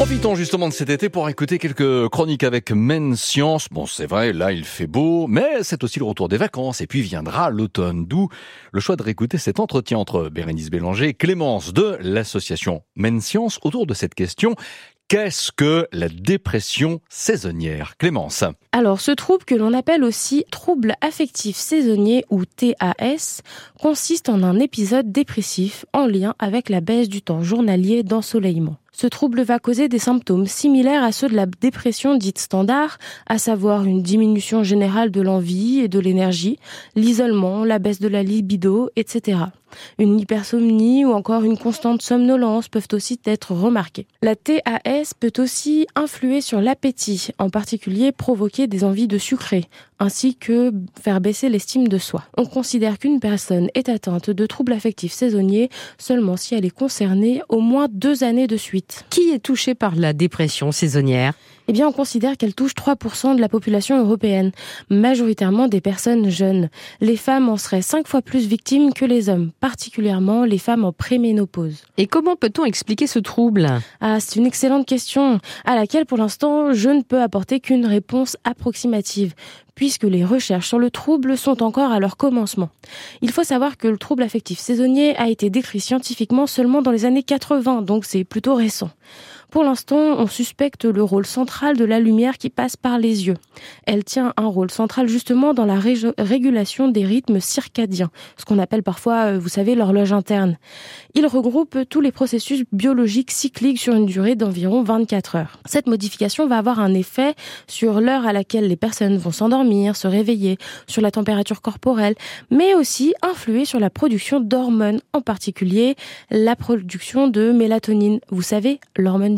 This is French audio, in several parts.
Profitons justement de cet été pour écouter quelques chroniques avec Men Science. Bon, c'est vrai, là il fait beau, mais c'est aussi le retour des vacances et puis viendra l'automne. D'où le choix de réécouter cet entretien entre Bérénice Bélanger et Clémence de l'association Men Science autour de cette question. Qu'est-ce que la dépression saisonnière? Clémence Alors, ce trouble que l'on appelle aussi trouble affectif saisonnier ou TAS consiste en un épisode dépressif en lien avec la baisse du temps journalier d'ensoleillement. Ce trouble va causer des symptômes similaires à ceux de la dépression dite standard, à savoir une diminution générale de l'envie et de l'énergie, l'isolement, la baisse de la libido, etc. Une hypersomnie ou encore une constante somnolence peuvent aussi être remarquées. La TAS peut aussi influer sur l'appétit, en particulier provoquer des envies de sucrer, ainsi que faire baisser l'estime de soi. On considère qu'une personne est atteinte de troubles affectifs saisonniers seulement si elle est concernée au moins deux années de suite. Qui est touché par la dépression saisonnière eh bien, on considère qu'elle touche 3% de la population européenne, majoritairement des personnes jeunes. Les femmes en seraient cinq fois plus victimes que les hommes, particulièrement les femmes en préménopause. Et comment peut-on expliquer ce trouble Ah, c'est une excellente question, à laquelle pour l'instant je ne peux apporter qu'une réponse approximative puisque les recherches sur le trouble sont encore à leur commencement. Il faut savoir que le trouble affectif saisonnier a été décrit scientifiquement seulement dans les années 80, donc c'est plutôt récent. Pour l'instant, on suspecte le rôle central de la lumière qui passe par les yeux. Elle tient un rôle central justement dans la régulation des rythmes circadiens, ce qu'on appelle parfois, euh, vous savez, l'horloge interne. Il regroupe tous les processus biologiques cycliques sur une durée d'environ 24 heures. Cette modification va avoir un effet sur l'heure à laquelle les personnes vont s'endormir, se réveiller, sur la température corporelle, mais aussi influer sur la production d'hormones, en particulier la production de mélatonine. Vous savez, l'hormone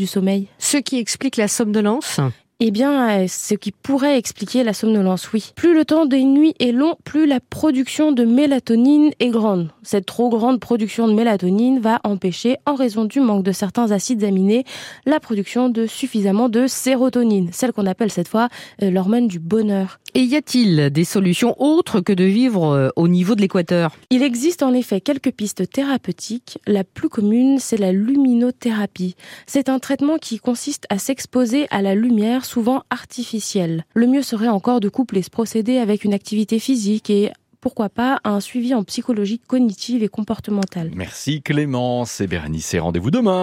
Ce qui explique la somnolence eh bien, euh, ce qui pourrait expliquer la somnolence, oui. Plus le temps des nuits est long, plus la production de mélatonine est grande. Cette trop grande production de mélatonine va empêcher, en raison du manque de certains acides aminés, la production de suffisamment de sérotonine, celle qu'on appelle cette fois euh, l'hormone du bonheur. Et y a-t-il des solutions autres que de vivre euh, au niveau de l'équateur? Il existe en effet quelques pistes thérapeutiques. La plus commune, c'est la luminothérapie. C'est un traitement qui consiste à s'exposer à la lumière souvent artificielle. Le mieux serait encore de coupler ce procédé avec une activité physique et pourquoi pas un suivi en psychologie cognitive et comportementale. Merci Clémence et Bérénice rendez-vous demain.